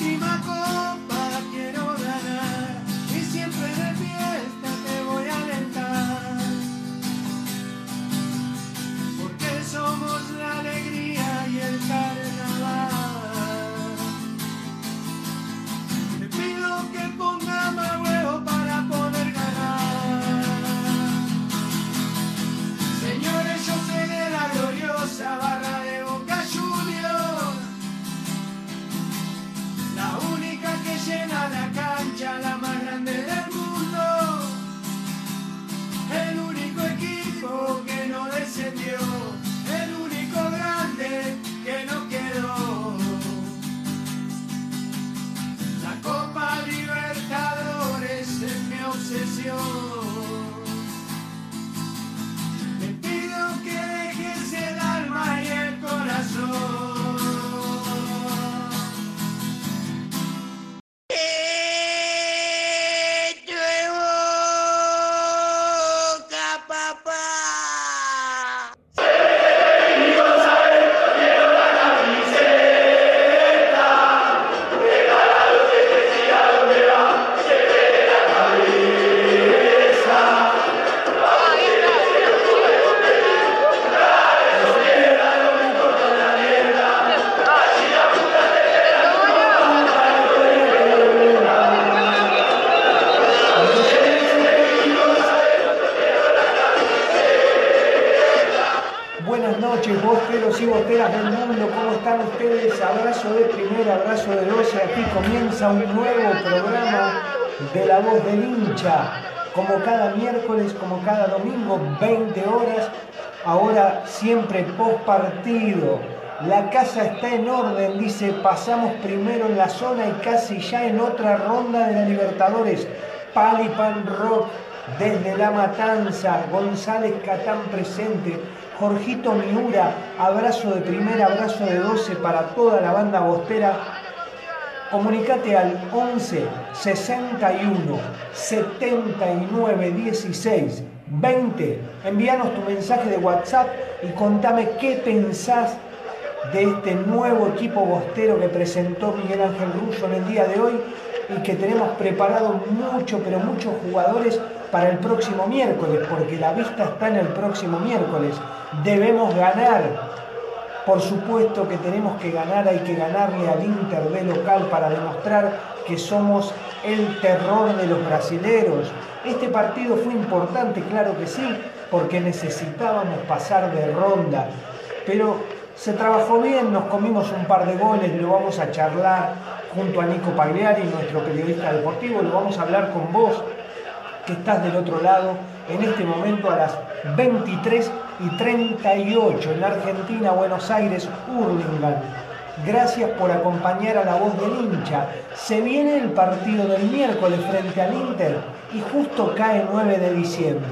La séptima nuevo programa de La Voz del Hincha, como cada miércoles, como cada domingo, 20 horas, ahora siempre post partido. La casa está en orden, dice, pasamos primero en la zona y casi ya en otra ronda de la Libertadores. Palipan Rock desde La Matanza, González Catán presente, Jorgito Miura, abrazo de primera, abrazo de 12 para toda la banda bostera. Comunicate al 11 61 79 16 20. Envíanos tu mensaje de WhatsApp y contame qué pensás de este nuevo equipo bostero que presentó Miguel Ángel Russo en el día de hoy y que tenemos preparado mucho, pero muchos jugadores para el próximo miércoles, porque la vista está en el próximo miércoles. Debemos ganar. Por supuesto que tenemos que ganar, hay que ganarle al Inter de local para demostrar que somos el terror de los brasileros. Este partido fue importante, claro que sí, porque necesitábamos pasar de ronda. Pero se trabajó bien, nos comimos un par de goles, lo vamos a charlar junto a Nico Pagliari, nuestro periodista deportivo, lo vamos a hablar con vos, que estás del otro lado, en este momento a las 23 y 38 en Argentina, Buenos Aires, Hurlingham. Gracias por acompañar a la voz del hincha. Se viene el partido del miércoles frente al Inter y justo cae 9 de diciembre.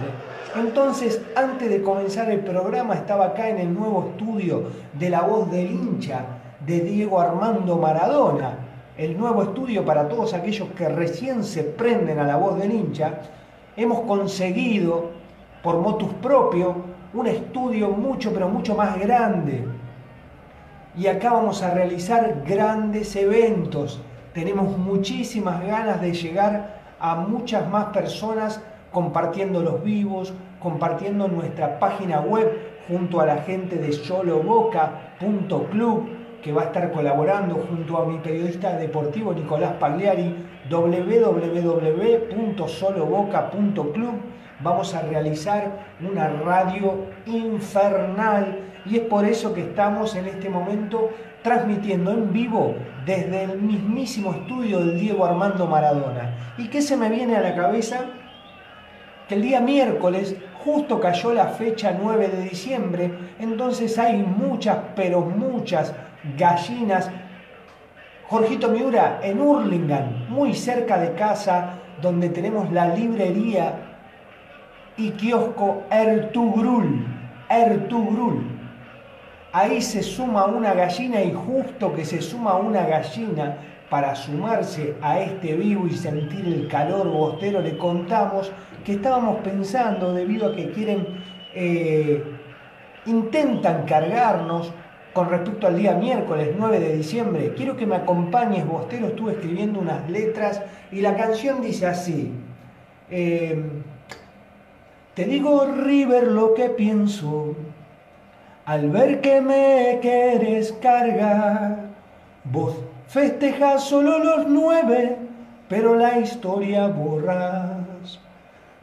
Entonces, antes de comenzar el programa, estaba acá en el nuevo estudio de La Voz del Hincha de Diego Armando Maradona. El nuevo estudio para todos aquellos que recién se prenden a La Voz del Hincha. Hemos conseguido, por motus propio, un estudio mucho, pero mucho más grande. Y acá vamos a realizar grandes eventos. Tenemos muchísimas ganas de llegar a muchas más personas compartiendo los vivos, compartiendo nuestra página web junto a la gente de soloboca.club, que va a estar colaborando junto a mi periodista deportivo Nicolás Pagliari, www.soloboca.club. Vamos a realizar una radio infernal y es por eso que estamos en este momento transmitiendo en vivo desde el mismísimo estudio del Diego Armando Maradona. ¿Y qué se me viene a la cabeza? Que el día miércoles justo cayó la fecha 9 de diciembre, entonces hay muchas, pero muchas gallinas. Jorgito Miura en Hurlingham, muy cerca de casa, donde tenemos la librería y kiosco Ertugrul. Ertugrul. Ahí se suma una gallina y justo que se suma una gallina para sumarse a este vivo y sentir el calor bostero, le contamos que estábamos pensando debido a que quieren, eh, intentan cargarnos con respecto al día miércoles 9 de diciembre. Quiero que me acompañes, Bostero, estuve escribiendo unas letras y la canción dice así. Eh, te digo, River, lo que pienso al ver que me quieres cargar. Vos festejas solo los nueve, pero la historia borras.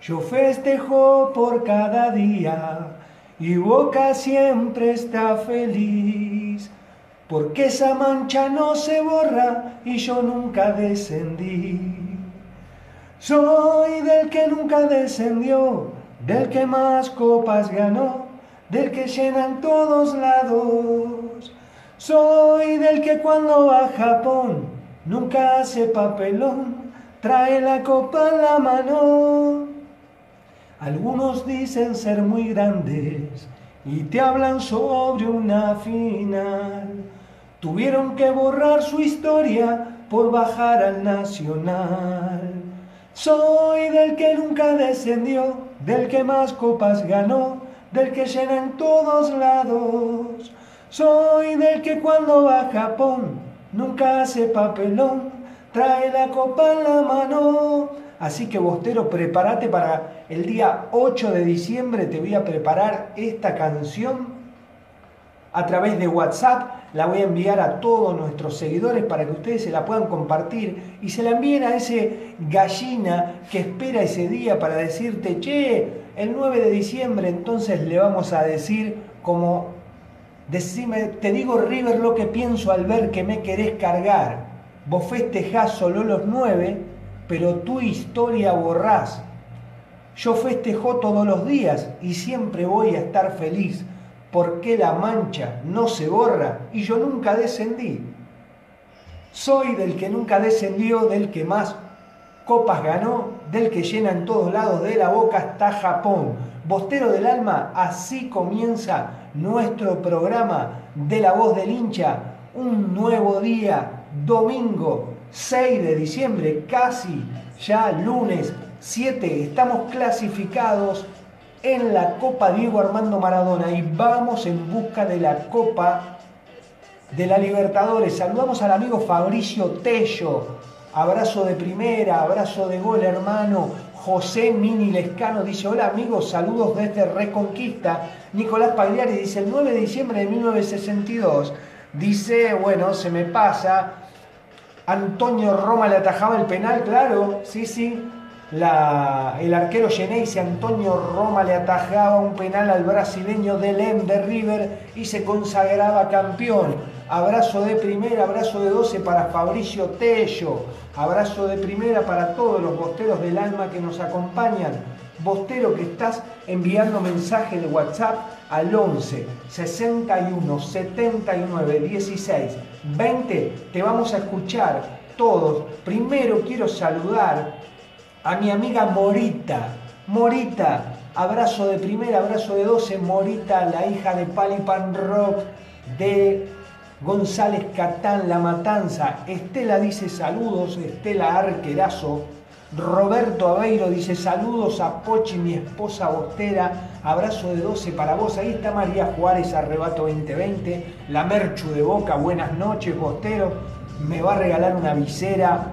Yo festejo por cada día y Boca siempre está feliz, porque esa mancha no se borra y yo nunca descendí. Soy del que nunca descendió, del que más copas ganó, del que llenan todos lados. Soy del que cuando va a Japón nunca hace papelón, trae la copa en la mano. Algunos dicen ser muy grandes y te hablan sobre una final. Tuvieron que borrar su historia por bajar al nacional. Soy del que nunca descendió, del que más copas ganó, del que llena en todos lados. Soy del que cuando va a Japón nunca hace papelón, trae la copa en la mano. Así que Bostero, prepárate para el día 8 de diciembre, te voy a preparar esta canción a través de WhatsApp. La voy a enviar a todos nuestros seguidores para que ustedes se la puedan compartir y se la envíen a ese gallina que espera ese día para decirte, che, el 9 de diciembre entonces le vamos a decir como, decime, te digo River lo que pienso al ver que me querés cargar. Vos festejás solo los 9, pero tu historia borrás. Yo festejo todos los días y siempre voy a estar feliz porque la mancha no se borra y yo nunca descendí. Soy del que nunca descendió, del que más copas ganó, del que llena en todos lados de la boca hasta Japón. Bostero del alma, así comienza nuestro programa de la voz del hincha. Un nuevo día, domingo 6 de diciembre, casi ya lunes 7. Estamos clasificados en la Copa Diego Armando Maradona y vamos en busca de la Copa de la Libertadores. Saludamos al amigo Fabricio Tello. Abrazo de primera, abrazo de gol, hermano. José Mini Lescano dice, hola amigos, saludos desde Reconquista. Nicolás Pagliari dice, el 9 de diciembre de 1962. Dice, bueno, se me pasa. Antonio Roma le atajaba el penal, claro, sí, sí. El arquero Geneise Antonio Roma le atajaba un penal al brasileño Delem de River y se consagraba campeón. Abrazo de primera, abrazo de 12 para Fabricio Tello. Abrazo de primera para todos los bosteros del alma que nos acompañan. Bostero que estás enviando mensaje de WhatsApp al 11 61 79 16 20. Te vamos a escuchar todos. Primero quiero saludar a mi amiga Morita. Morita, abrazo de primera, abrazo de 12. Morita, la hija de Palipan Rock de González Catán, La Matanza. Estela dice saludos, Estela Arquerazo. Roberto Aveiro dice saludos a Pochi, mi esposa bostera. Abrazo de 12 para vos. Ahí está María Juárez, Arrebato 2020. La Merchu de Boca, buenas noches, bostero. Me va a regalar una visera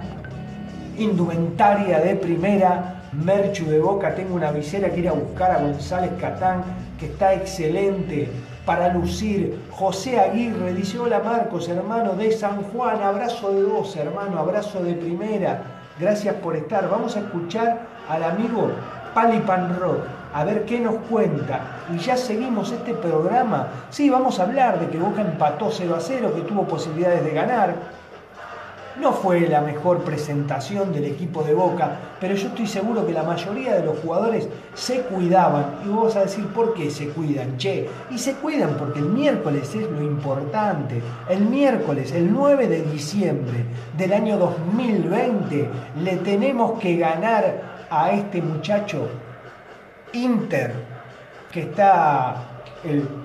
indumentaria de primera, Merchu de Boca, tengo una visera que ir a buscar a González Catán, que está excelente. para lucir. José Aguirre dice, hola Marcos, hermano de San Juan, abrazo de dos, hermano, abrazo de primera. Gracias por estar. Vamos a escuchar al amigo Rock, a ver qué nos cuenta. Y ya seguimos este programa. Sí, vamos a hablar de que Boca empató 0 a 0, que tuvo posibilidades de ganar no fue la mejor presentación del equipo de Boca, pero yo estoy seguro que la mayoría de los jugadores se cuidaban. Y vos a decir, ¿por qué se cuidan? Che, y se cuidan porque el miércoles es lo importante. El miércoles, el 9 de diciembre del año 2020, le tenemos que ganar a este muchacho Inter, que está el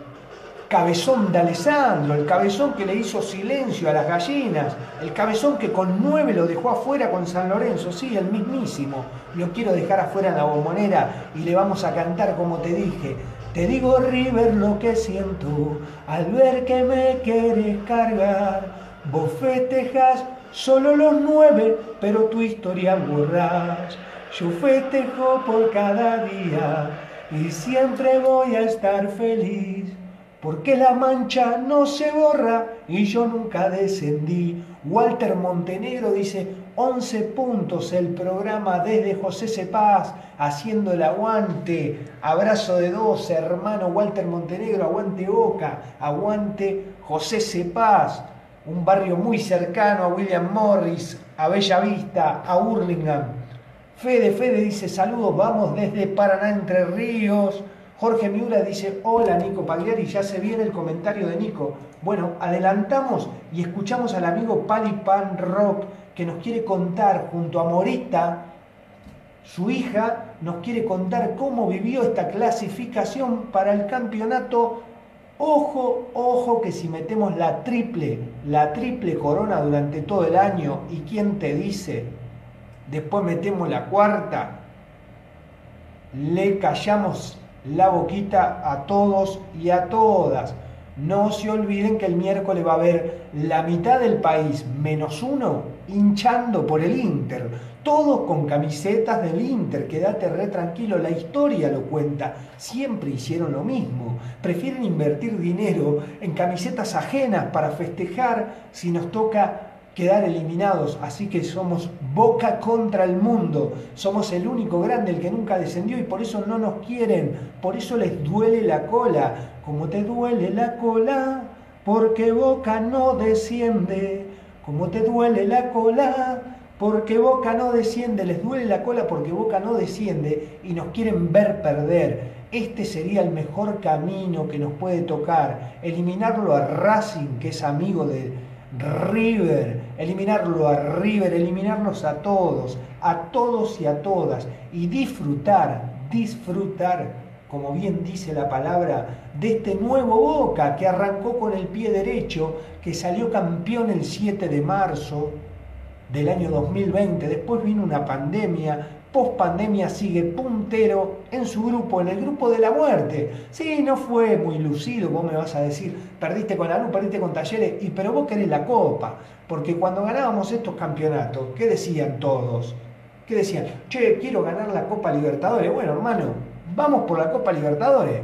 cabezón de Alessandro, el cabezón que le hizo silencio a las gallinas, el cabezón que con nueve lo dejó afuera con San Lorenzo, sí, el mismísimo. Lo quiero dejar afuera en la bombonera y le vamos a cantar como te dije. Te digo, River, lo que siento al ver que me quieres cargar. Vos festejas solo los nueve, pero tu historia borrás. Yo festejo por cada día y siempre voy a estar feliz porque la mancha no se borra y yo nunca descendí. Walter Montenegro dice 11 puntos el programa desde José Cepaz haciendo el aguante. Abrazo de dos, hermano Walter Montenegro, aguante Boca, aguante José Cepaz, un barrio muy cercano a William Morris, a Bella Vista, a Hurlingham. Fede, Fede dice saludos, vamos desde Paraná Entre Ríos. Jorge Miura dice, hola Nico Pagliari, ya se viene el comentario de Nico. Bueno, adelantamos y escuchamos al amigo Pali Pan Rock que nos quiere contar junto a Morita, su hija, nos quiere contar cómo vivió esta clasificación para el campeonato. Ojo, ojo que si metemos la triple, la triple corona durante todo el año y quién te dice, después metemos la cuarta, le callamos la boquita a todos y a todas. No se olviden que el miércoles va a haber la mitad del país menos uno hinchando por el Inter. Todos con camisetas del Inter. Quédate re tranquilo, la historia lo cuenta. Siempre hicieron lo mismo. Prefieren invertir dinero en camisetas ajenas para festejar si nos toca quedar eliminados. Así que somos boca contra el mundo. Somos el único grande, el que nunca descendió y por eso no nos quieren. Por eso les duele la cola. Como te duele la cola, porque boca no desciende. Como te duele la cola, porque Boca no desciende, les duele la cola porque Boca no desciende y nos quieren ver perder. Este sería el mejor camino que nos puede tocar, eliminarlo a Racing, que es amigo de, River, eliminarlo a River, eliminarnos a todos, a todos y a todas, y disfrutar, disfrutar, como bien dice la palabra, de este nuevo Boca que arrancó con el pie derecho, que salió campeón el 7 de marzo del año 2020, después vino una pandemia, post pandemia sigue puntero en su grupo, en el grupo de la muerte. Sí, no fue muy lucido, vos me vas a decir, perdiste con la luz, perdiste con Talleres, y pero vos querés la copa, porque cuando ganábamos estos campeonatos, ¿qué decían todos? ¿Qué decían? Che, quiero ganar la Copa Libertadores. Bueno, hermano, vamos por la Copa Libertadores,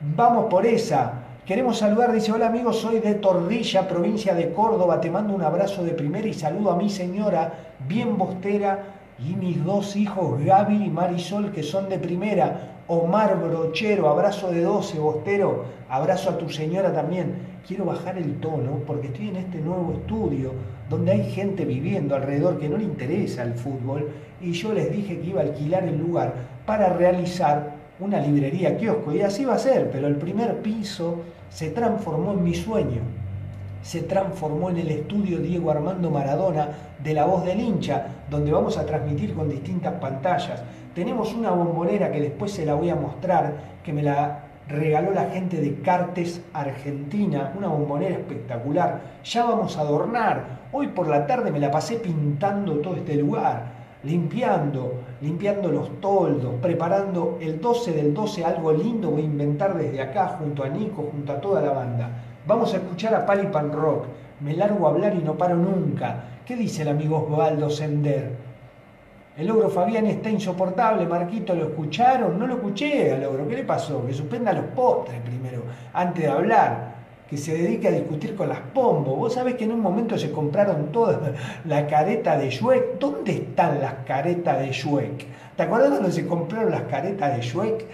vamos por esa. Queremos saludar, dice, hola amigos, soy de Tordilla, provincia de Córdoba, te mando un abrazo de primera y saludo a mi señora, bien bostera, y mis dos hijos, Gaby y Marisol, que son de primera. Omar Brochero, abrazo de 12, Bostero, abrazo a tu señora también. Quiero bajar el tono porque estoy en este nuevo estudio donde hay gente viviendo alrededor que no le interesa el fútbol y yo les dije que iba a alquilar el lugar para realizar una librería kiosco y así va a ser, pero el primer piso se transformó en mi sueño se transformó en el estudio Diego Armando Maradona de La Voz del Hincha, donde vamos a transmitir con distintas pantallas. Tenemos una bombonera que después se la voy a mostrar, que me la regaló la gente de Cartes Argentina, una bombonera espectacular. Ya vamos a adornar. Hoy por la tarde me la pasé pintando todo este lugar, limpiando, limpiando los toldos, preparando el 12 del 12, algo lindo voy a inventar desde acá junto a Nico, junto a toda la banda. Vamos a escuchar a Palipan Rock. Me largo a hablar y no paro nunca. ¿Qué dice el amigo Osvaldo Sender? El logro Fabián está insoportable, Marquito, ¿lo escucharon? No lo escuché al logro, ¿qué le pasó? Que suspenda los postres primero, antes de hablar, que se dedique a discutir con las pombos. Vos sabés que en un momento se compraron toda la careta de Shrek. ¿Dónde están las caretas de Shrek? ¿Te acuerdas cuando se compraron las caretas de Shrek?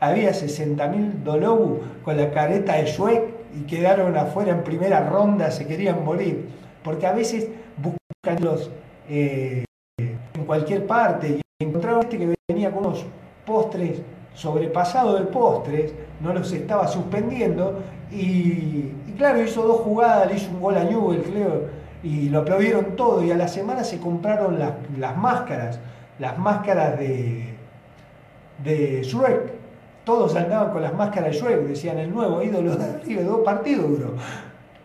Había 60.000 Dolobu con la careta de Shrek y quedaron afuera en primera ronda, se querían morir. Porque a veces buscan los... Eh, en cualquier parte y encontraron este que venía con unos postres sobrepasado de postres, no los estaba suspendiendo y, claro, hizo dos jugadas, le hizo un gol a Newell, creo, y lo aplaudieron todo y a la semana se compraron las, las máscaras, las máscaras de, de Shrek. Todos andaban con las máscaras de Shrek, decían el nuevo ídolo de River, dos partidos duró.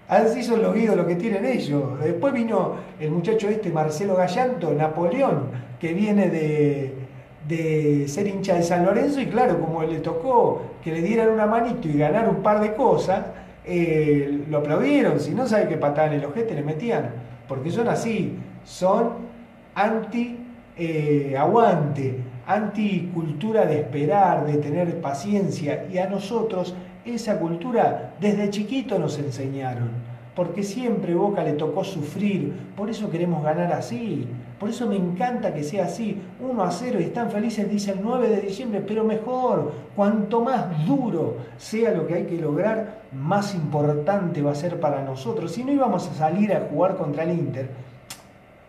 Así son los ídolos que tienen ellos. Después vino el muchacho este, Marcelo Gallanto, Napoleón, que viene de, ser hincha de San Lorenzo y claro, como le tocó que le dieran una manito y ganar un par de cosas, eh, lo aplaudieron. Si no sabe qué patada en el ojete le metían, porque son así, son anti eh, anti cultura de esperar, de tener paciencia y a nosotros esa cultura desde chiquito nos enseñaron, porque siempre Boca le tocó sufrir, por eso queremos ganar así, por eso me encanta que sea así, 1 a 0 y están felices, dice el 9 de diciembre, pero mejor, cuanto más duro sea lo que hay que lograr, más importante va a ser para nosotros. Si no íbamos a salir a jugar contra el Inter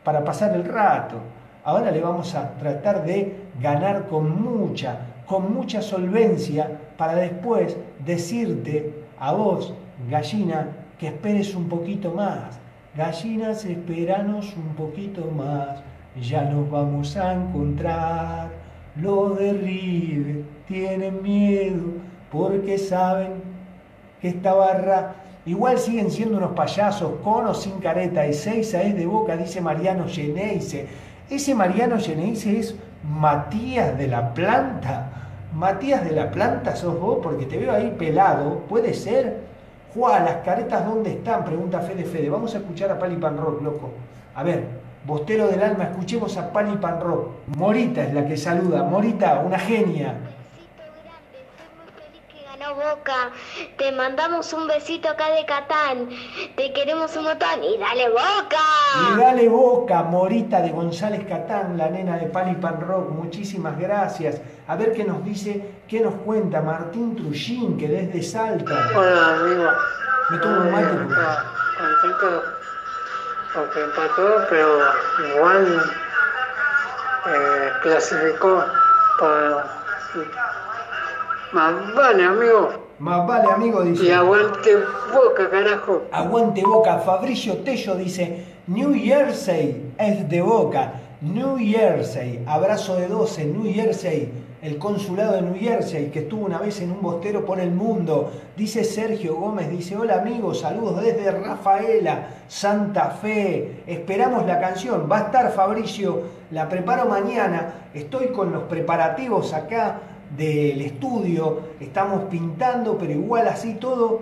para pasar el rato, ahora le vamos a tratar de ganar con mucha, con mucha solvencia para después decirte a vos, gallina, que esperes un poquito más. Gallinas, esperanos un poquito más, ya nos vamos a encontrar. Los de River tienen miedo porque saben que esta barra igual siguen siendo unos payasos con o sin careta y Seiza es de boca, dice Mariano Geneise. Ese Mariano Geneise es Matías de la Planta. Matías de la Planta sos vos porque te veo ahí pelado. ¿Puede ser? Juan, ¿las caretas dónde están? Pregunta Fede Fede. Vamos a escuchar a Pali Pan Rock, loco. A ver, Bostero del Alma, escuchemos a Pali Pan Rock. Morita es la que saluda. Morita, una genia. Boca. Te mandamos un besito acá de Catán. Te queremos un montón. Y dale Boca. Y dale Boca, Morita de González Catán, la nena de Pali Pan Rock. Muchísimas gracias. A ver qué nos dice, qué nos cuenta Martín Trujín, que desde Salta. Hola, amigo. Me tomo un mate. Contento porque empató, pero igual eh, clasificó para más vale, amigo. Más vale, amigo, dice. Y aguante boca, carajo. Aguante boca. Fabricio Tello dice, New Jersey es de boca. New Jersey, abrazo de 12, New Jersey, el consulado de New Jersey, que estuvo una vez en un bostero por el mundo. Dice Sergio Gómez, dice, hola amigos, saludos desde Rafaela, Santa Fe. Esperamos la canción, va a estar Fabricio, la preparo mañana. Estoy con los preparativos acá del estudio, estamos pintando, pero igual así todo,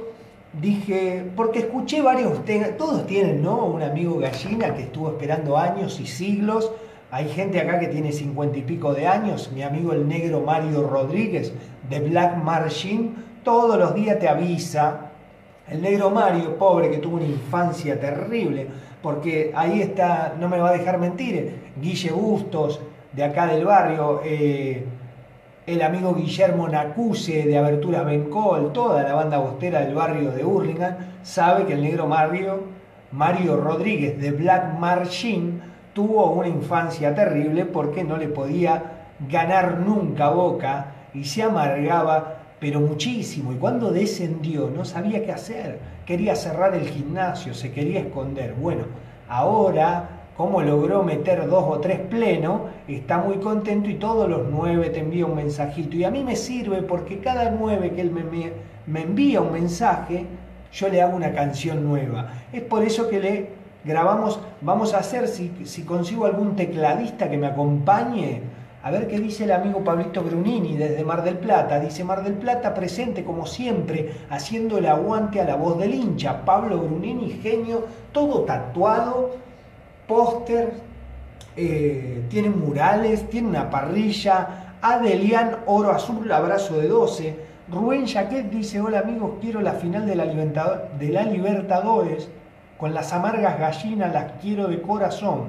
dije, porque escuché varios, todos tienen, ¿no? Un amigo gallina que estuvo esperando años y siglos. Hay gente acá que tiene cincuenta y pico de años, mi amigo el negro Mario Rodríguez de Black Machine, todos los días te avisa. El negro Mario, pobre, que tuvo una infancia terrible, porque ahí está, no me va a dejar mentir, Guille Bustos, de acá del barrio, eh, el amigo Guillermo Nacuse de Abertura Bencol, toda la banda bostera del barrio de Hurlingham, sabe que el negro Mario, Mario Rodríguez de Black Machine tuvo una infancia terrible porque no le podía ganar nunca Boca y se amargaba, pero muchísimo. Y cuando descendió no sabía qué hacer, quería cerrar el gimnasio, se quería esconder. Bueno, ahora cómo logró meter dos o tres plenos, está muy contento y todos los nueve te envía un mensajito. Y a mí me sirve porque cada nueve que él me, me envía un mensaje, yo le hago una canción nueva. Es por eso que le grabamos, vamos a hacer, si, si consigo algún tecladista que me acompañe, a ver qué dice el amigo Pablito Brunini desde Mar del Plata. Dice Mar del Plata presente como siempre, haciendo el aguante a la voz del hincha. Pablo Brunini, genio, todo tatuado póster, eh, tienen murales, tiene una parrilla. Adelian Oro Azul, abrazo de 12. Rubén Jaquet dice, hola amigos, quiero la final de la, Libertad- de la Libertadores. Con las amargas gallinas las quiero de corazón.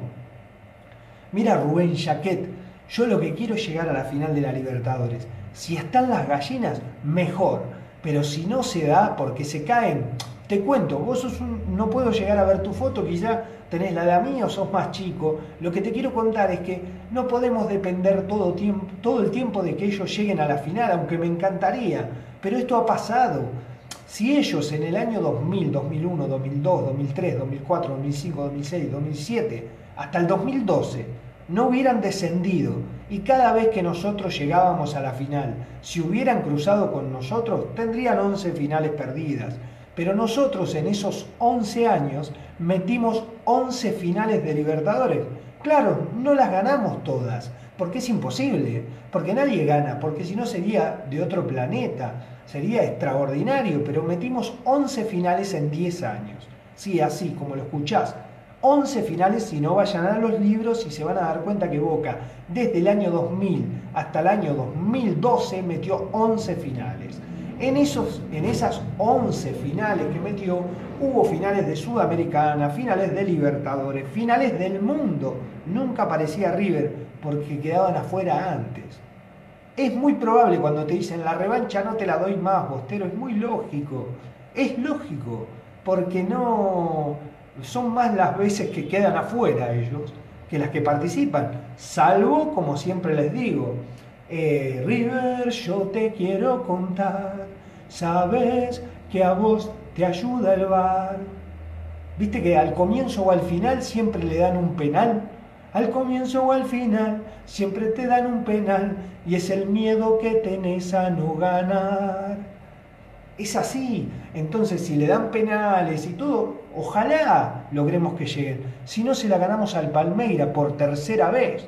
Mira Rubén Jaquet, yo lo que quiero es llegar a la final de la Libertadores. Si están las gallinas, mejor. Pero si no se da porque se caen, te cuento, vos sos un- no puedo llegar a ver tu foto, quizá tenés la de mí o sos más chico. Lo que te quiero contar es que no podemos depender todo, tiempo, todo el tiempo de que ellos lleguen a la final, aunque me encantaría. Pero esto ha pasado. Si ellos en el año 2000, 2001, 2002, 2003, 2004, 2005, 2006, 2007, hasta el 2012, no hubieran descendido y cada vez que nosotros llegábamos a la final, si hubieran cruzado con nosotros, tendrían 11 finales perdidas. Pero nosotros en esos 11 años metimos 11 finales de Libertadores. Claro, no las ganamos todas, porque es imposible, porque nadie gana, porque si no sería de otro planeta, sería extraordinario, pero metimos 11 finales en 10 años. Sí, así como lo escuchás. 11 finales, si no vayan a los libros y se van a dar cuenta que Boca, desde el año 2000 hasta el año 2012, metió 11 finales. En, esos, en esas 11 finales que metió, hubo finales de Sudamericana, finales de Libertadores, finales del mundo. Nunca aparecía River porque quedaban afuera antes. Es muy probable cuando te dicen la revancha no te la doy más, Bostero, es muy lógico. Es lógico, porque no son más las veces que quedan afuera ellos que las que participan. Salvo, como siempre les digo, eh, River, yo te quiero contar, sabes que a vos te ayuda el bar. Viste que al comienzo o al final siempre le dan un penal. Al comienzo o al final siempre te dan un penal y es el miedo que tenés a no ganar. Es así. Entonces, si le dan penales y todo, ojalá logremos que lleguen. Si no, se la ganamos al Palmeira por tercera vez.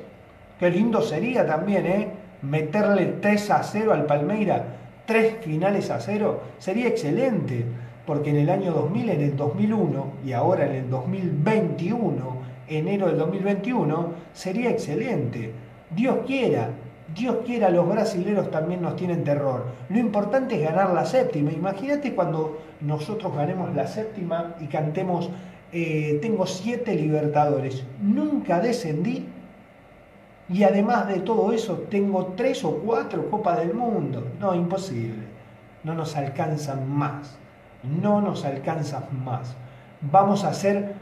Qué lindo sería también, ¿eh? Meterle 3 a 0 al Palmeira, tres finales a 0, sería excelente. Porque en el año 2000, en el 2001 y ahora en el 2021, enero del 2021, sería excelente. Dios quiera, Dios quiera, los brasileros también nos tienen terror. Lo importante es ganar la séptima. Imagínate cuando nosotros ganemos la séptima y cantemos, eh, tengo siete libertadores. Nunca descendí y además de todo eso tengo tres o cuatro Copas del Mundo. No, imposible. No nos alcanzan más. No nos alcanzan más. Vamos a ser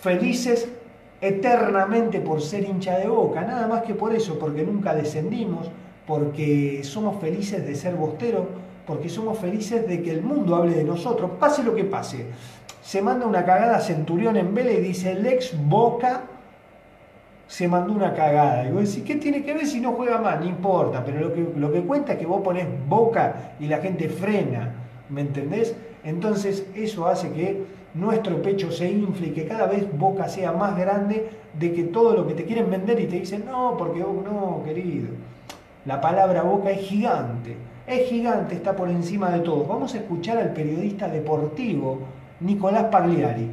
felices eternamente por ser hincha de boca, nada más que por eso, porque nunca descendimos, porque somos felices de ser bostero, porque somos felices de que el mundo hable de nosotros, pase lo que pase. Se manda una cagada Centurión en Vélez y dice, el ex Boca se mandó una cagada. Y vos decís, ¿qué tiene que ver si no juega más? No importa, pero lo que, lo que cuenta es que vos ponés Boca y la gente frena, ¿me entendés? Entonces eso hace que nuestro pecho se infle y que cada vez Boca sea más grande de que todo lo que te quieren vender y te dicen, no, porque vos no, querido. La palabra Boca es gigante, es gigante, está por encima de todo. Vamos a escuchar al periodista deportivo Nicolás Pagliari.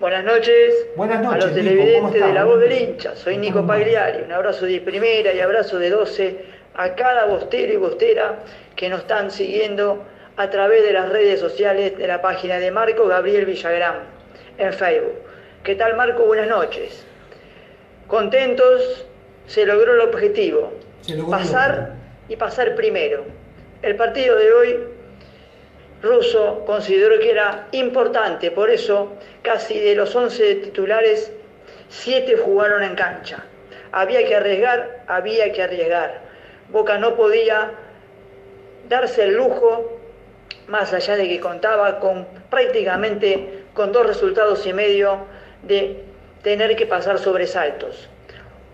Buenas noches. Buenas A los Nico, ¿cómo televidentes de La Voz del Hincha. Soy Nico. Pagliari. Un abrazo de primera y abrazo de 12 a cada bostero y bostera que nos están siguiendo a través de las redes sociales de la página de Marco Gabriel Villagrán en Facebook. ¿Qué tal Marco? Buenas noches. Contentos, se logró el objetivo. Se logró el pasar y pasar primero. El partido de hoy Russo consideró que era importante, por eso casi de los 11 titulares, 7 jugaron en cancha. Había que arriesgar, había que arriesgar. Boca no podía darse el lujo, más allá de que contaba con prácticamente con dos resultados y medio de tener que pasar sobresaltos.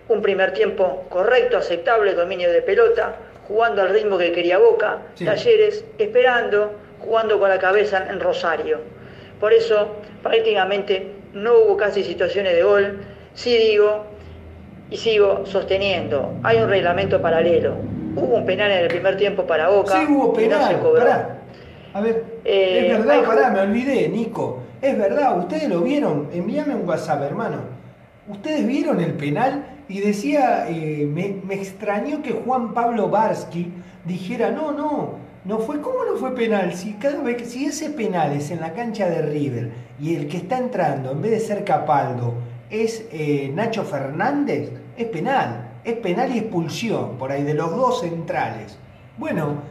Un primer tiempo correcto, aceptable, dominio de pelota, jugando al ritmo que quería Boca, Sí. Talleres, esperando, jugando con la cabeza en Rosario. Por eso prácticamente no hubo casi situaciones de gol. Sí digo y sigo sosteniendo, hay un reglamento paralelo. Hubo un penal en el primer tiempo para Boca. Sí, hubo no penal, cobró. pará. A ver, Eh, es verdad, hay pará, me olvidé, Nico. Es verdad, ustedes lo vieron. Envíame un WhatsApp, hermano. Ustedes vieron el penal y decía, eh, me, me extrañó que Juan Pablo Barsky dijera, no, no, no fue, ¿cómo no fue penal? Si cada vez si ese penal es en la cancha de River y el que está entrando, en vez de ser Capaldo, es eh, Nacho Fernández, es penal. Es penal y expulsión por ahí de los dos centrales. Bueno,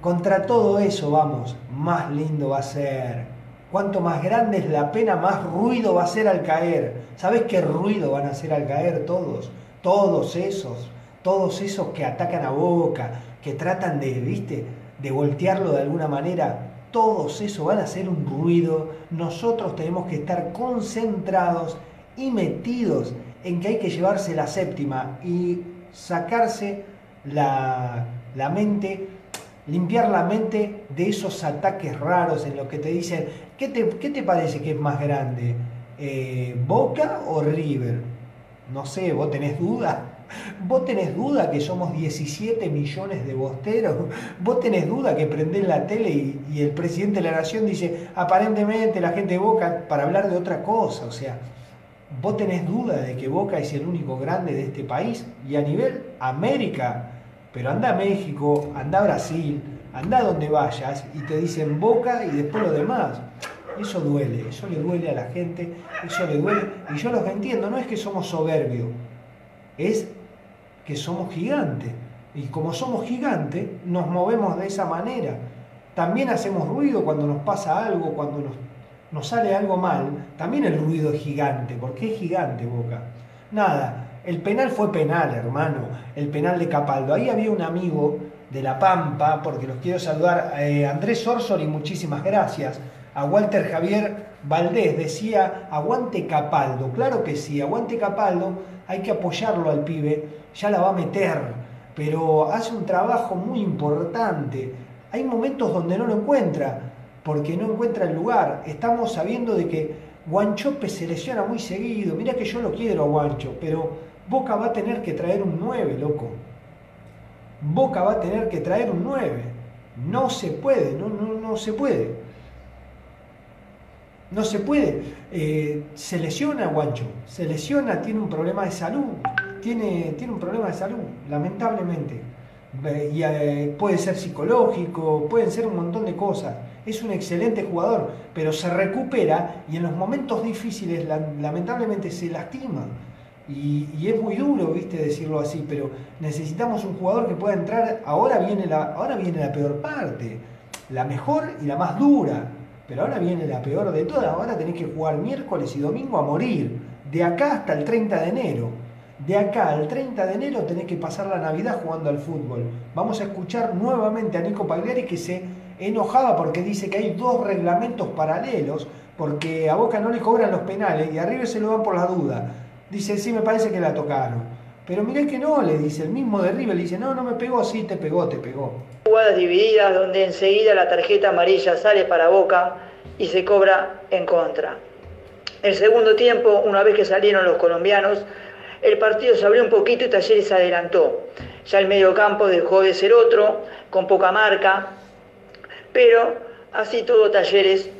contra todo eso, vamos, más lindo va a ser. Cuanto más grande es la pena, más ruido va a ser al caer. ¿Sabes qué ruido van a hacer al caer todos? Todos esos, todos esos que atacan a Boca, que tratan de, viste, de voltearlo de alguna manera. Todos esos van a hacer un ruido. Nosotros tenemos que estar concentrados y metidos en que hay que llevarse la séptima y sacarse la, la mente limpiar la mente de esos ataques raros en los que te dicen, ¿qué te, qué te parece que es más grande? Eh, ¿Boca o River? No sé, ¿vos tenés duda? ¿Vos tenés duda que somos 17 millones de bosteros? ¿Vos tenés duda que prendés la tele y, el presidente de la nación dice, aparentemente la gente Boca, para hablar de otra cosa? O sea, ¿vos tenés duda de que Boca es el único grande de este país? Y a nivel América, pero anda a México, anda a Brasil, anda donde vayas y te dicen Boca y después lo demás. Eso duele, eso le duele a la gente, eso le duele. Y yo los entiendo, no es que somos soberbios, es que somos gigantes. Y como somos gigantes, nos movemos de esa manera. También hacemos ruido cuando nos pasa algo, cuando nos, sale algo mal. También el ruido es gigante, porque es gigante Boca. Nada, el penal fue penal, hermano. El penal de Capaldo. Ahí había un amigo de La Pampa, porque los quiero saludar, eh, Andrés Orsoli, muchísimas gracias. A Walter Javier Valdés decía, aguante Capaldo. Claro que sí, aguante Capaldo. Hay que apoyarlo al pibe. Ya la va a meter, pero hace un trabajo muy importante. Hay momentos donde no lo encuentra, porque no encuentra el lugar. Estamos sabiendo de que Guanchope se lesiona muy seguido. Mira que yo lo quiero a Guancho, pero Boca va a tener que traer un 9, loco. Boca va a tener que traer un 9. No se puede, no, no, no se puede. No se puede. Eh, se lesiona Guancho, se lesiona, tiene un problema de salud. Tiene, tiene un problema de salud, lamentablemente. Eh, Y eh, puede ser psicológico, pueden ser un montón de cosas. Es un excelente jugador, pero se recupera y en los momentos difíciles la- lamentablemente se lastima. Y, y es muy duro, viste, decirlo así, pero necesitamos un jugador que pueda entrar. Ahora viene la, ahora viene la peor parte, la mejor y la más dura. Pero ahora viene la peor de todas. Ahora tenés que jugar miércoles y domingo a morir. De acá hasta el 30 de enero. De acá al 30 de enero tenés que pasar la Navidad jugando al fútbol. Vamos a escuchar nuevamente a Nico Pagliari que se enojaba porque dice que hay dos reglamentos paralelos, porque a Boca no le cobran los penales y a River se lo dan por la duda. Dice, sí, me parece que la tocaron. Pero mirá que no, le dice, el mismo de River le dice, no, no me pegó, sí, te pegó, te pegó. Jugadas divididas donde enseguida la tarjeta amarilla sale para Boca y se cobra en contra. El segundo tiempo, una vez que salieron los colombianos, el partido se abrió un poquito y Talleres se adelantó. Ya el medio campo dejó de ser otro, con poca marca, pero así todo Talleres,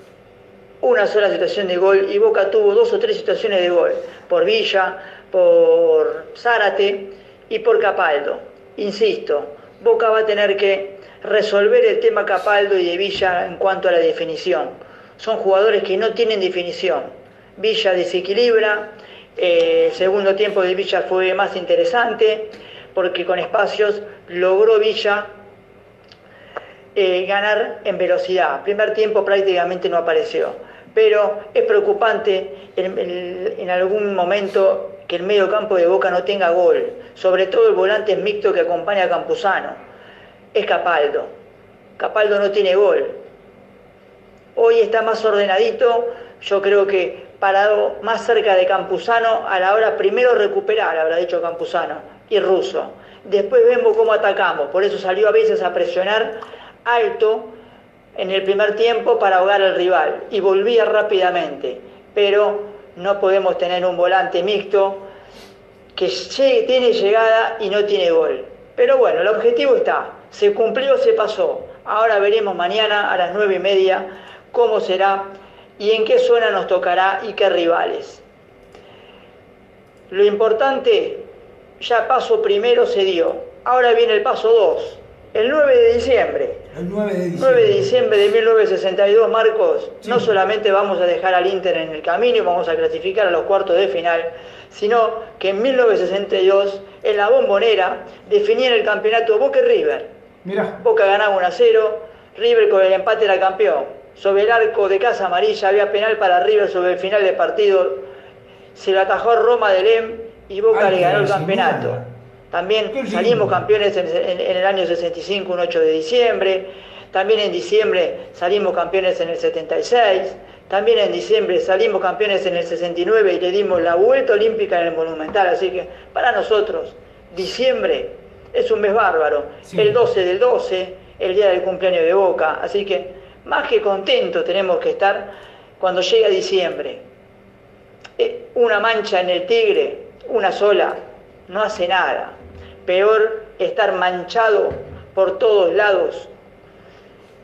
una sola situación de gol y Boca tuvo dos o tres situaciones de gol, por Villa, por Zárate y por Capaldo. Insisto, Boca va a tener que resolver el tema Capaldo y de Villa en cuanto a la definición. Son jugadores que no tienen definición. Villa desequilibra, eh, el segundo tiempo de Villa fue más interesante porque con espacios logró Villa eh, ganar en velocidad. Primer tiempo prácticamente no apareció, pero es preocupante en, en- en algún momento que el medio campo de Boca no tenga gol, sobre todo el volante mixto que acompaña a Campuzano. Es Capaldo. Capaldo no tiene gol. Hoy está más ordenadito, yo creo que parado más cerca de Campuzano a la hora primero recuperar, habrá dicho Campuzano, y Russo. Después vemos cómo atacamos, por eso salió a veces a presionar alto en el primer tiempo para ahogar al rival y volvía rápidamente. Pero no podemos tener un volante mixto que tiene llegada y no tiene gol. Pero bueno, el objetivo está, se cumplió, se pasó. Ahora veremos mañana a las nueve y media cómo será y en qué zona nos tocará y qué rivales. Lo importante, ya paso primero se dio. Ahora viene el paso 2, el 9 de diciembre. El 9 de diciembre. 9 de diciembre de 1962, Marcos, Sí. no solamente vamos a dejar al Inter en el camino y vamos a clasificar a los cuartos de final, sino que en 1962, en la bombonera, definían el campeonato Boca y River. Mirá, Boca ganaba 1 a 0, River con el empate era campeón. Sobre el arco de Casa Amarilla había penal para River sobre el final del partido. Se lo atajó Roma de Lem y Boca le ganó el campeonato. También salimos campeones en, en- en el año 65, un 8 de diciembre. También en diciembre salimos campeones en el 76. También en diciembre salimos campeones en el 69 y le dimos la vuelta olímpica en el Monumental. Así que para nosotros, diciembre es un mes bárbaro. Sí. El 12 del 12, el día del cumpleaños de Boca. Así que más que contentos tenemos que estar cuando llega diciembre. Eh, Una mancha en el tigre, una sola, no hace nada. Peor estar manchado por todos lados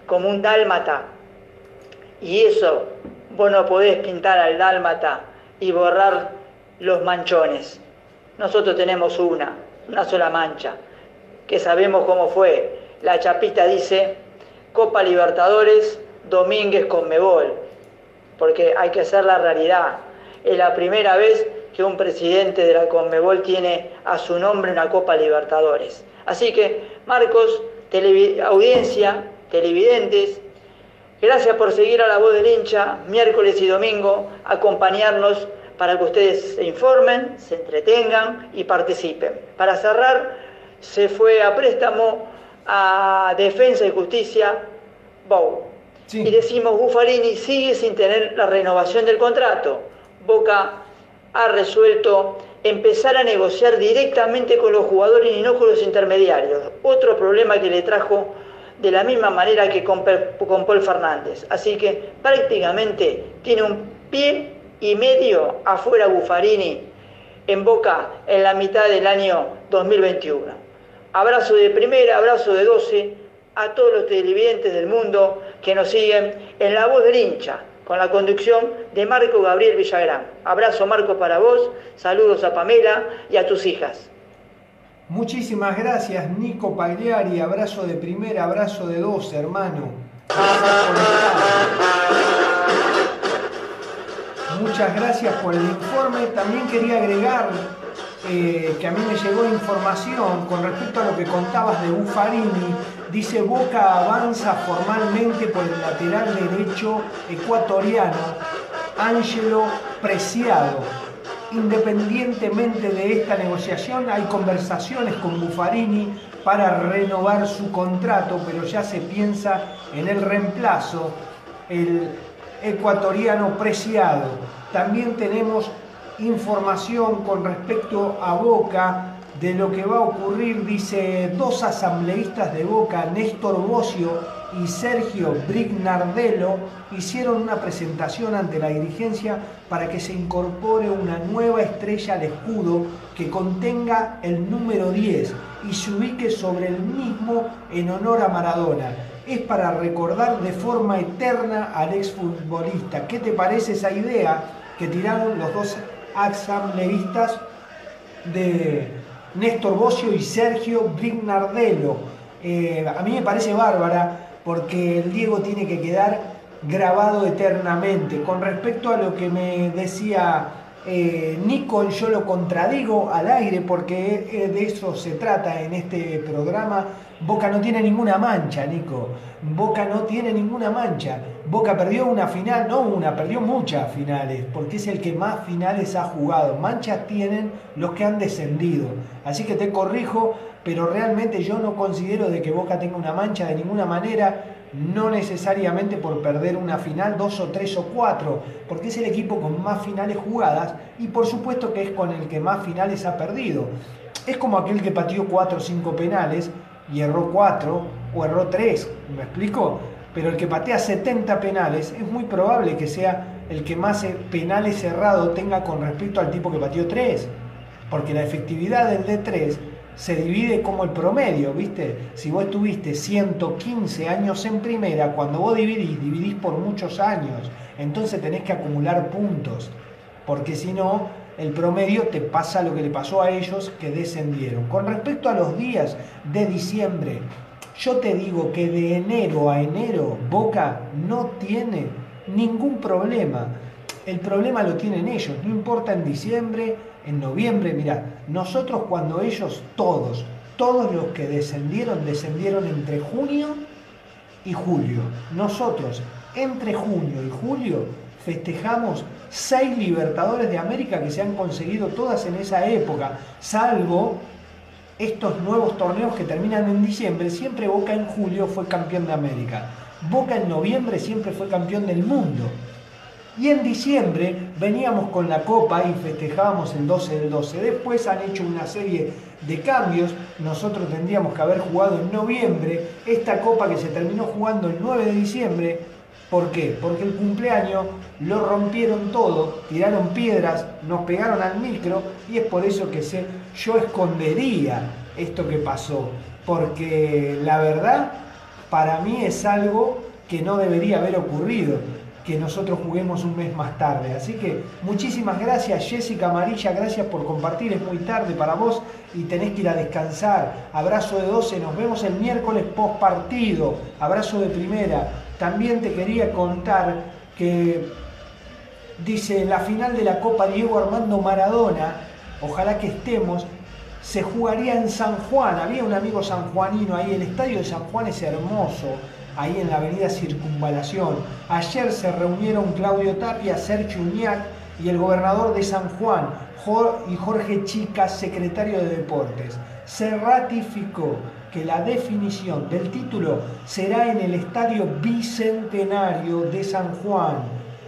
como un dálmata. Y eso vos no podés pintar al dálmata y borrar los manchones. Nosotros tenemos una, una sola mancha, que sabemos cómo fue. La chapita dice Copa Libertadores, Domínguez con Mebol, porque hay que hacer la realidad. Es la primera vez que un presidente de la Conmebol tiene a su nombre una Copa Libertadores. Así que, Marcos, audiencia, televidentes, gracias por seguir a la voz del hincha miércoles y domingo, acompañarnos para que ustedes se informen, se entretengan y participen. Para cerrar, se fue a préstamo a Defensa y Justicia, Bou. Sí. Y decimos, Buffarini sigue sin tener la renovación del contrato. Boca ha resuelto empezar a negociar directamente con los jugadores y no con los intermediarios. Otro problema que le trajo de la misma manera que con, con Paul Fernández. Así que prácticamente tiene un pie y medio afuera Buffarini en Boca en la mitad del año 2021. Abrazo de primera, abrazo de 12 a todos los televidentes del mundo que nos siguen en La Voz del Hincha, con la conducción de Marco Gabriel Villagrán. Abrazo Marco para vos, saludos a Pamela y a tus hijas. muchísimas gracias Nico Pagliari, abrazo de primera, abrazo de dos, hermano. Muchas gracias por el informe. También quería agregar eh, que a mí me llegó información con respecto a lo que contabas de Buffarini. Dice Boca avanza formalmente por el lateral derecho ecuatoriano, Ángelo Preciado. Independientemente de esta negociación, hay conversaciones con Buffarini para renovar su contrato, pero ya se piensa en el reemplazo, el ecuatoriano Preciado. También tenemos información con respecto a Boca de lo que va a ocurrir, dice dos asambleístas de Boca, Néstor Bocio y Sergio Brignardello, hicieron una presentación ante la dirigencia para que se incorpore una nueva estrella al escudo que contenga el número 10 y se ubique sobre el mismo en honor a Maradona. Es para recordar de forma eterna al exfutbolista. ¿Qué te parece esa idea que tiraron los dos asambleístas de Néstor Bocio y Sergio Brignardello. Eh, a mí me parece bárbara porque el Diego tiene que quedar grabado eternamente. Con respecto a lo que me decía eh, Nico, yo lo contradigo al aire porque eh, de eso se trata en este programa. Boca no tiene ninguna mancha, Nico. Boca no tiene ninguna mancha. Boca perdió una final, no una, perdió muchas finales, porque es el que más finales ha jugado. Manchas tienen los que han descendido. Así que te corrijo, pero realmente yo no considero de que Boca tenga una mancha de ninguna manera, no necesariamente por perder una final, dos o tres o cuatro, porque es el equipo con más finales jugadas y por supuesto que es con el que más finales ha perdido. Es como aquel que pateó cuatro o cinco penales y erró cuatro o erró tres, ¿me explico? Pero el que patea 70 penales es muy probable que sea el que más eh, penales cerrado tenga con respecto al tipo que pateó tres, porque la efectividad del D3 se divide como el promedio, ¿viste? Si vos estuviste 115 años en primera, cuando vos dividís, dividís por muchos años, entonces tenés que acumular puntos, porque si no, el promedio te pasa lo que le pasó a ellos que descendieron. Con respecto a los días de diciembre, yo te digo que de enero a enero Boca no tiene ningún problema. El problema lo tienen ellos, no importa en diciembre, en noviembre, mira, nosotros cuando ellos, todos, todos los que descendieron, descendieron entre junio y julio. Nosotros, entre junio y julio, festejamos seis Libertadores de América que se han conseguido todas en esa época, salvo estos nuevos torneos que terminan en diciembre. Siempre Boca en julio fue campeón de América. Boca en noviembre siempre fue campeón del mundo. Y en diciembre veníamos con la copa y festejábamos el 12 del 12. Después han hecho una serie de cambios. Nosotros tendríamos que haber jugado en noviembre esta copa que se terminó jugando el 9 de diciembre. ¿Por qué? Porque el cumpleaños lo rompieron todo, tiraron piedras, nos pegaron al micro y es por eso que sé, yo escondería esto que pasó. Porque la verdad, para mí es algo que no debería haber ocurrido que nosotros juguemos un mes más tarde. Así que muchísimas gracias Jessica Amarilla, gracias por compartir, es muy tarde para vos y tenés que ir a descansar. Abrazo de 12, nos vemos el miércoles post partido, abrazo de primera. También te quería contar que dice la final de la Copa Diego Armando Maradona, ojalá que estemos, se jugaría en San Juan, había un amigo sanjuanino ahí, el estadio de San Juan es hermoso ahí en la avenida Circunvalación. Ayer se reunieron Claudio Tapia, Sergio Uñac y el gobernador de San Juan y Jorge Chica, secretario de Deportes. Se ratificó que la definición del título será en el Estadio Bicentenario de San Juan.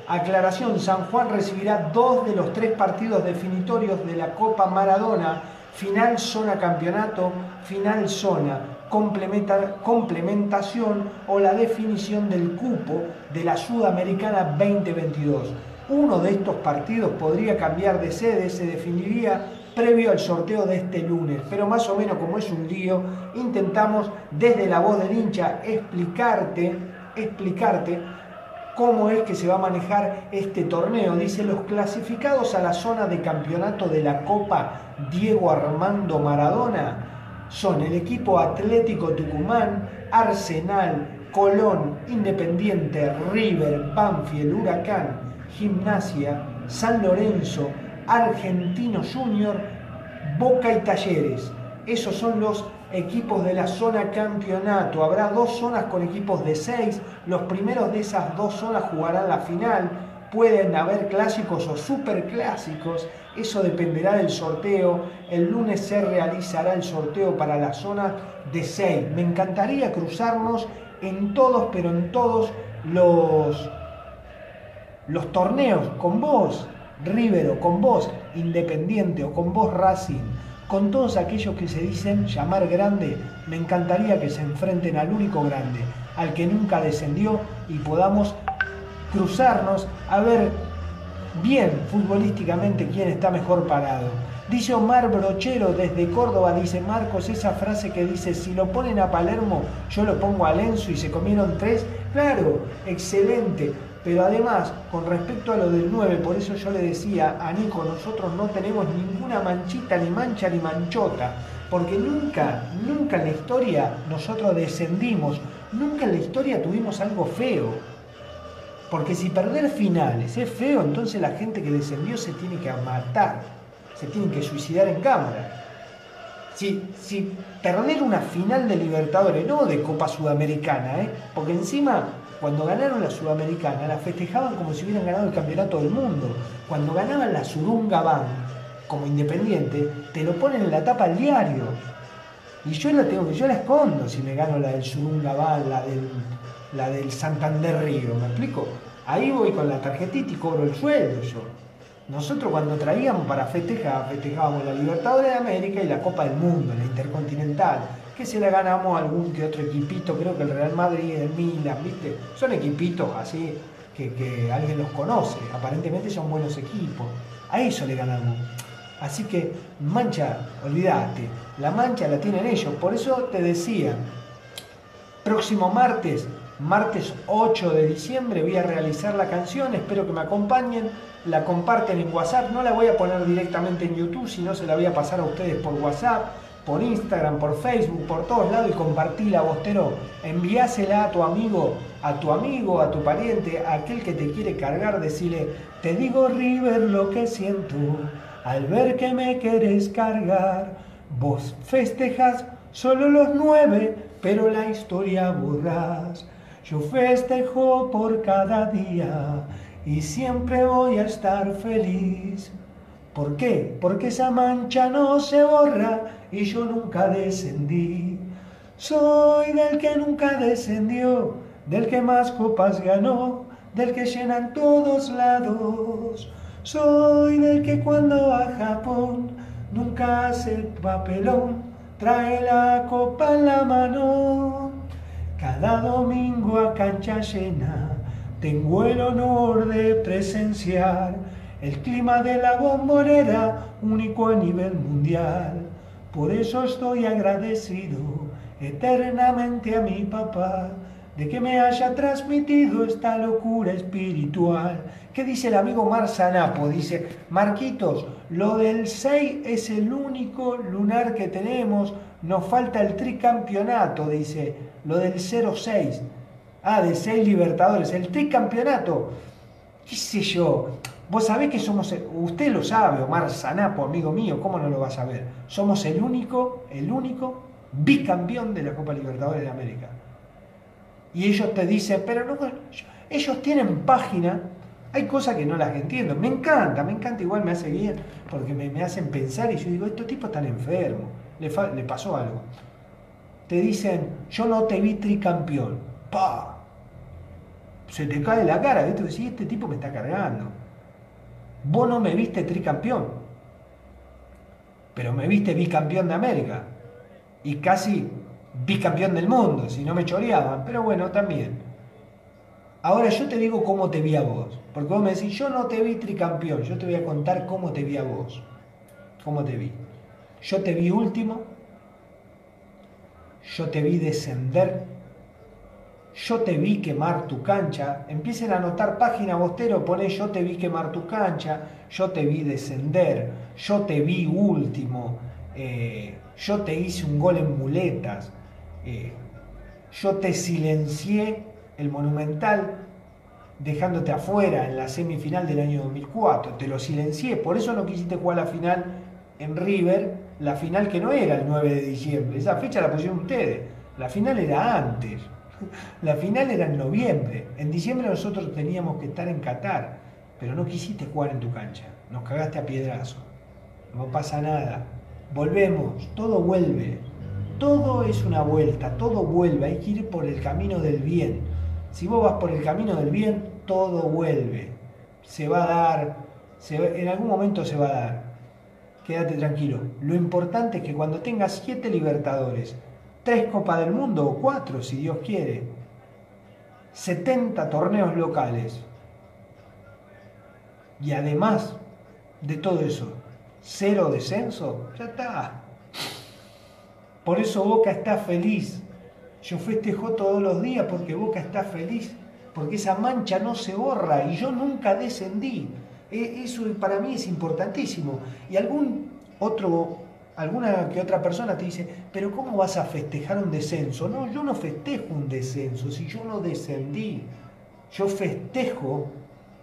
Aclaración, San Juan recibirá dos de los tres partidos definitorios de la Copa Maradona, final zona campeonato, final zona complementación o la definición del cupo de la Sudamericana 2022. Uno de estos partidos podría cambiar de sede, se definiría previo al sorteo de este lunes, pero más o menos como es un lío, intentamos desde la voz del hincha explicarte, explicarte cómo es que se va a manejar este torneo. Dice, los clasificados a la zona de campeonato de la Copa Diego Armando Maradona son el equipo Atlético Tucumán, Arsenal, Colón, Independiente, River, Banfield, Huracán, Gimnasia, San Lorenzo, Argentino Junior, Boca y Talleres. Esos son los equipos de la zona campeonato. Habrá dos zonas con equipos de seis. Los primeros de esas dos zonas jugarán la final. Pueden haber clásicos o superclásicos. Eso dependerá del sorteo. El lunes se realizará el sorteo para la zona de 6. Me encantaría cruzarnos en todos, pero en todos los, los torneos con vos, River, o con vos, Independiente, o con vos, Racing. Con todos aquellos que se dicen llamar grande, me encantaría que se enfrenten al único grande, al que nunca descendió y podamos cruzarnos a ver bien futbolísticamente quién está mejor parado. Dice Omar Brochero desde Córdoba, dice Marcos, esa frase que dice, si lo ponen a Palermo, yo lo pongo a Lenzo y se comieron tres. Claro, excelente. Pero además, con respecto a lo del 9, por eso yo le decía a Nico, nosotros no tenemos ninguna manchita, ni mancha, ni manchota. Porque nunca, nunca en la historia nosotros descendimos, nunca en la historia tuvimos algo feo. Porque si perder finales es feo, entonces la gente que descendió se tiene que matar, se tiene que suicidar en cámara. Si, si perder una final de Libertadores, no de Copa Sudamericana, ¿eh? porque encima cuando ganaron la Sudamericana la festejaban como si hubieran ganado el campeonato del mundo. Cuando ganaban la Surunga Bank como independiente, te lo ponen en la tapa al diario. Y yo la tengo que, yo la escondo si me gano la del Surunga Bank, la del la del Santander Río, ¿me explico? Ahí voy con la tarjetita y cobro el sueldo yo. Nosotros cuando traíamos para festejar, festejábamos la Libertadores de América y la Copa del Mundo, la Intercontinental, que se la ganamos a algún que otro equipito, creo que el Real Madrid, el Milan, ¿viste? Son equipitos así que, que alguien los conoce, aparentemente son buenos equipos. A eso le ganamos. Así que mancha, olvídate, la mancha la tienen ellos. Por eso te decía, próximo martes martes 8 de diciembre voy a realizar la canción, espero que me acompañen, la comparten en WhatsApp, no la voy a poner directamente en YouTube, sino se la voy a pasar a ustedes por WhatsApp, por Instagram, por Facebook, por todos lados y compartila, Bostero, enviásela a tu amigo, a tu amigo, a tu pariente, a aquel que te quiere cargar, decirle, te digo River lo que siento al ver que me querés cargar, vos festejas solo los nueve, pero la historia borrás. Yo festejo por cada día y siempre voy a estar feliz. ¿Por qué? Porque esa mancha no se borra y yo nunca descendí. Soy del que nunca descendió, del que más copas ganó, del que llenan todos lados. Soy del que cuando a Japón nunca hace papelón, trae la copa en la mano. Cada domingo a cancha llena tengo el honor de presenciar el clima de la bombonera único a nivel mundial. Por eso estoy agradecido eternamente a mi papá de que me haya transmitido esta locura espiritual. ¿Qué dice el amigo Mar Sanapo? Dice, Marquitos, lo del 6 es el único lunar que tenemos, nos falta el tricampeonato, dice, lo del 06. Ah, de 6 Libertadores, el tricampeonato. ¿Qué sé yo? Vos sabés que somos, usted lo sabe, Omar Sanapo, amigo mío, ¿cómo no lo va a saber? Somos el único, el único bicampeón de la Copa Libertadores de América y ellos te dicen, pero no, ellos tienen página, hay cosas que no las entiendo, me encanta, me encanta, igual me hace bien, porque me, hacen pensar y yo digo, estos tipos están enfermos, le, le pasó algo. Te dicen, yo no te vi tricampeón, pa, se te cae la cara, ¿viste? Decís, este tipo me está cargando. Vos no me viste tricampeón, pero me viste bicampeón de América. Y casi bicampeón del mundo, si no me choreaban, pero bueno, también. Ahora yo te digo cómo te vi a vos, porque vos me decís, yo no te vi tricampeón, yo te voy a contar cómo te vi a vos, cómo te vi. Yo te vi último, yo te vi descender, yo te vi quemar tu cancha, empiecen a anotar página bostero, pone yo te vi quemar tu cancha, yo te vi descender, yo te vi último, eh, yo te hice un gol en muletas, eh, yo te silencié el Monumental dejándote afuera en la semifinal del año 2004, te lo silencié, por eso no quisiste jugar la final en River, la final que no era el 9 de diciembre, esa fecha la pusieron ustedes, la final era antes, la final era en noviembre, en diciembre nosotros teníamos que estar en Qatar, pero no quisiste jugar en tu cancha, nos cagaste a piedrazo, no pasa nada, volvemos, todo vuelve, todo es una vuelta, todo vuelve, hay que ir por el camino del bien. Si vos vas por el camino del bien, todo vuelve. Se va a dar, en algún momento se va a dar. Quédate tranquilo. Lo importante es que cuando tengas siete libertadores, tres Copas del Mundo o cuatro, si Dios quiere, 70 torneos locales, y además de todo eso, cero descenso, ya está. Por eso Boca está feliz. Yo festejo todos los días porque Boca está feliz, porque esa mancha no se borra y yo nunca descendí. E, eso para mí es importantísimo. Y algún otro, alguna que otra persona te dice, pero ¿cómo vas a festejar un descenso? No, yo no festejo un descenso, si yo no descendí. Yo festejo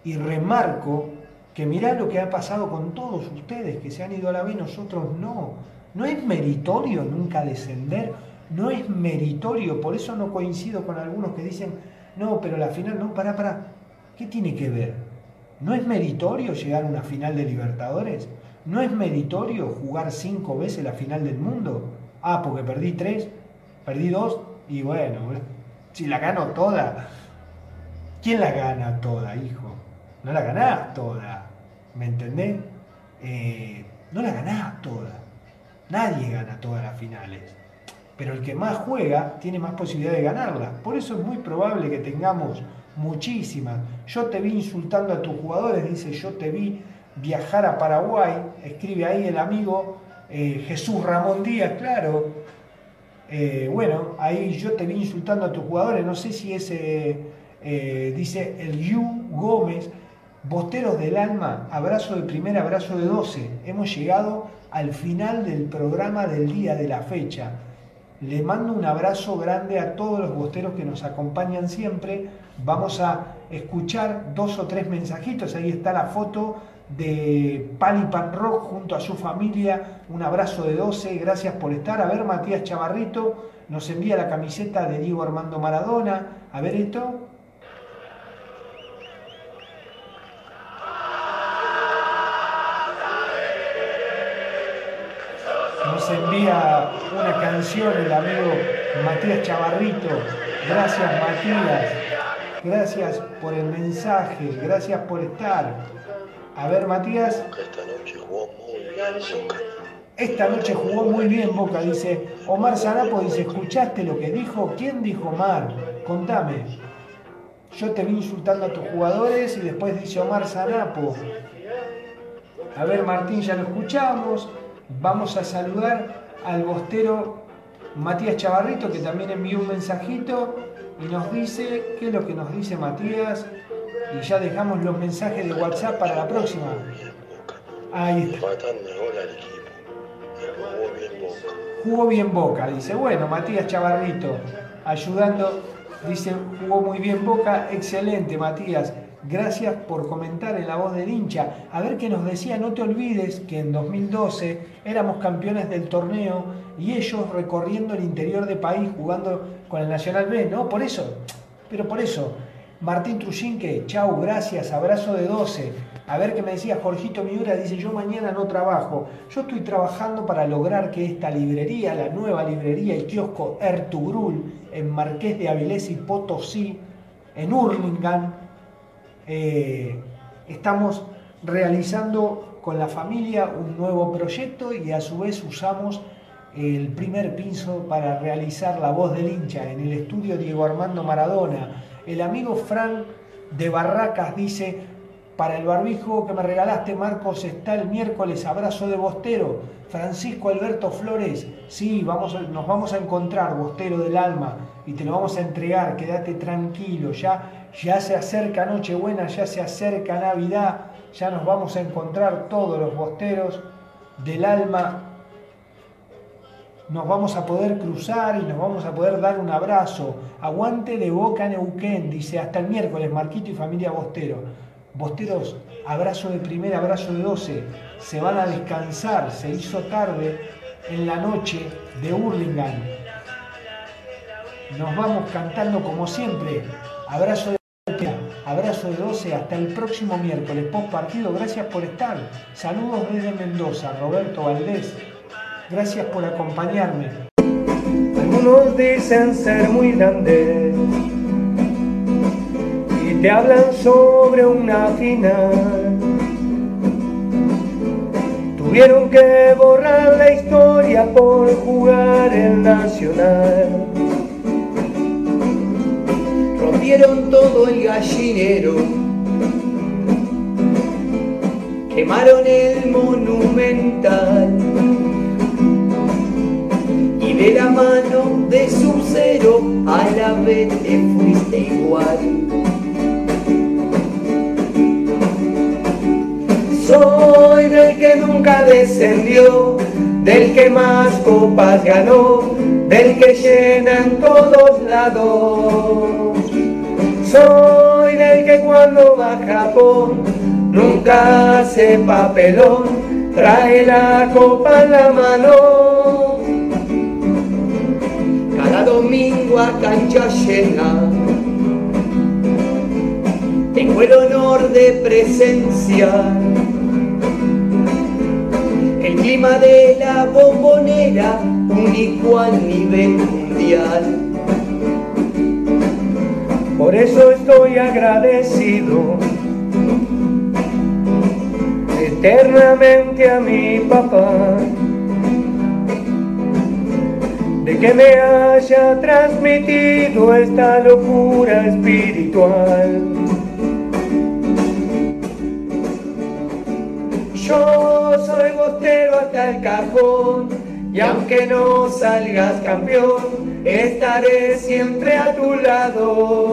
y remarco que mirá lo que ha pasado con todos ustedes que se han ido a la B, nosotros no. No es meritorio nunca descender, no es meritorio, por eso no coincido con algunos que dicen, no, pero la final, no, para, para, ¿qué tiene que ver? ¿No es meritorio llegar a una final de Libertadores? ¿No es meritorio jugar cinco veces la final del mundo? Ah, porque perdí tres, perdí dos, y bueno, si la gano toda, ¿quién la gana toda, hijo? No la ganás toda, ¿me entendés? Eh, no la ganás toda. Nadie gana todas las finales. Pero el que más juega tiene más posibilidad de ganarlas. Por eso es muy probable que tengamos muchísimas. Yo te vi insultando a tus jugadores, dice yo te vi viajar a Paraguay, escribe ahí el amigo eh, Jesús Ramón Díaz, claro. Eh, bueno, ahí yo te vi insultando a tus jugadores, no sé si ese, eh, dice el Yu Gómez, Bosteros del Alma, abrazo de primer, abrazo de 12. Hemos llegado al final del programa del día de la fecha. Le mando un abrazo grande a todos los bosteros que nos acompañan siempre. Vamos a escuchar dos o tres mensajitos. Ahí está la foto de Pali Pan Rock junto a su familia. Un abrazo de 12. Gracias por estar. A ver, Matías Chavarrito nos envía la camiseta de Diego Armando Maradona. A ver esto. Envía una canción el amigo Matías Chavarrito. Gracias Matías. Gracias por el mensaje. Gracias por estar. A ver Matías. Esta noche jugó muy bien Boca. Esta noche jugó muy bien Boca, dice Omar Zarapo, dice, ¿escuchaste lo que dijo? ¿Quién dijo Omar? Contame. Yo te vi insultando a tus jugadores y después dice Omar Zarapo. A ver Martín, ya lo escuchamos. Vamos a saludar al bostero Matías Chavarrito, que también envió un mensajito y nos dice, ¿qué es lo que nos dice Matías? Y ya dejamos los mensajes de WhatsApp para la próxima. Ahí está. Jugó bien Boca, dice. Bueno, Matías Chavarrito, ayudando, dice, jugó muy bien Boca. Excelente, Matías. Gracias por comentar en la voz del hincha. A ver qué nos decía, no te olvides que en 2012 éramos campeones del torneo y ellos recorriendo el interior del país jugando con el Nacional B, ¿no? Por eso, pero por eso. Martín Trujinque, chau, gracias, abrazo de 12. A ver qué me decía Jorgito Miura, dice yo mañana no trabajo. Yo estoy trabajando para lograr que esta librería, la nueva librería y kiosco Ertugrul, en Marqués de Avilés y Potosí, en Hurlingham, eh, estamos realizando con la familia un nuevo proyecto y a su vez usamos el primer piso para realizar la voz del hincha en el estudio Diego Armando Maradona. El amigo Frank de Barracas dice, para el barbijo que me regalaste Marcos está el miércoles, abrazo de Bostero. Francisco Alberto Flores, sí, vamos, nos vamos a encontrar, Bostero del Alma, y te lo vamos a entregar, quédate tranquilo, ya, ya se acerca Nochebuena, ya se acerca Navidad, ya nos vamos a encontrar todos los Bosteros del Alma nos vamos a poder cruzar y nos vamos a poder dar un abrazo. Aguante de Boca Neuquén, dice, hasta el miércoles, Marquito y familia Bostero. Bosteros, abrazo de primera, abrazo de 12. Se van a descansar, se hizo tarde en la noche de Hurlingham. Nos vamos cantando como siempre. Abrazo de Abrazo de 12 hasta el próximo miércoles, post partido. Gracias por estar. Saludos desde Mendoza, Roberto Valdés. Gracias por acompañarme. Algunos dicen ser muy grandes y te hablan sobre una final. Tuvieron que borrar la historia por jugar el Nacional. Rompieron todo el gallinero, quemaron el monumental y de la mano de su cero a la vez te fuiste igual. Soy del que nunca descendió, del que más copas ganó, del que llena en todos lados. Soy del que cuando va a Japón nunca hace papelón, trae la copa en la mano. Cada domingo a cancha llena tengo el honor de presenciar el clima de la bombonera único a nivel mundial. Por eso estoy agradecido eternamente a mi papá de que me haya transmitido esta locura espiritual. Yo soy bostero hasta el cajón, Y aunque no salgas campeón, estaré siempre a tu lado.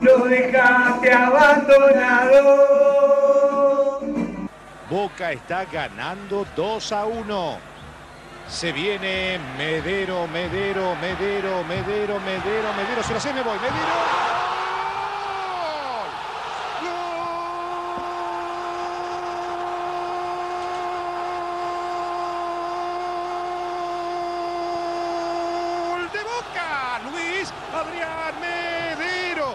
lo dejaste abandonado. Boca está ganando 2 a 1. Se viene Medero, Medero, Medero, Medero, Medero, Medero. Se lo sé, me voy. Medero. ¡Gol de Boca! Luis Adrián Medero.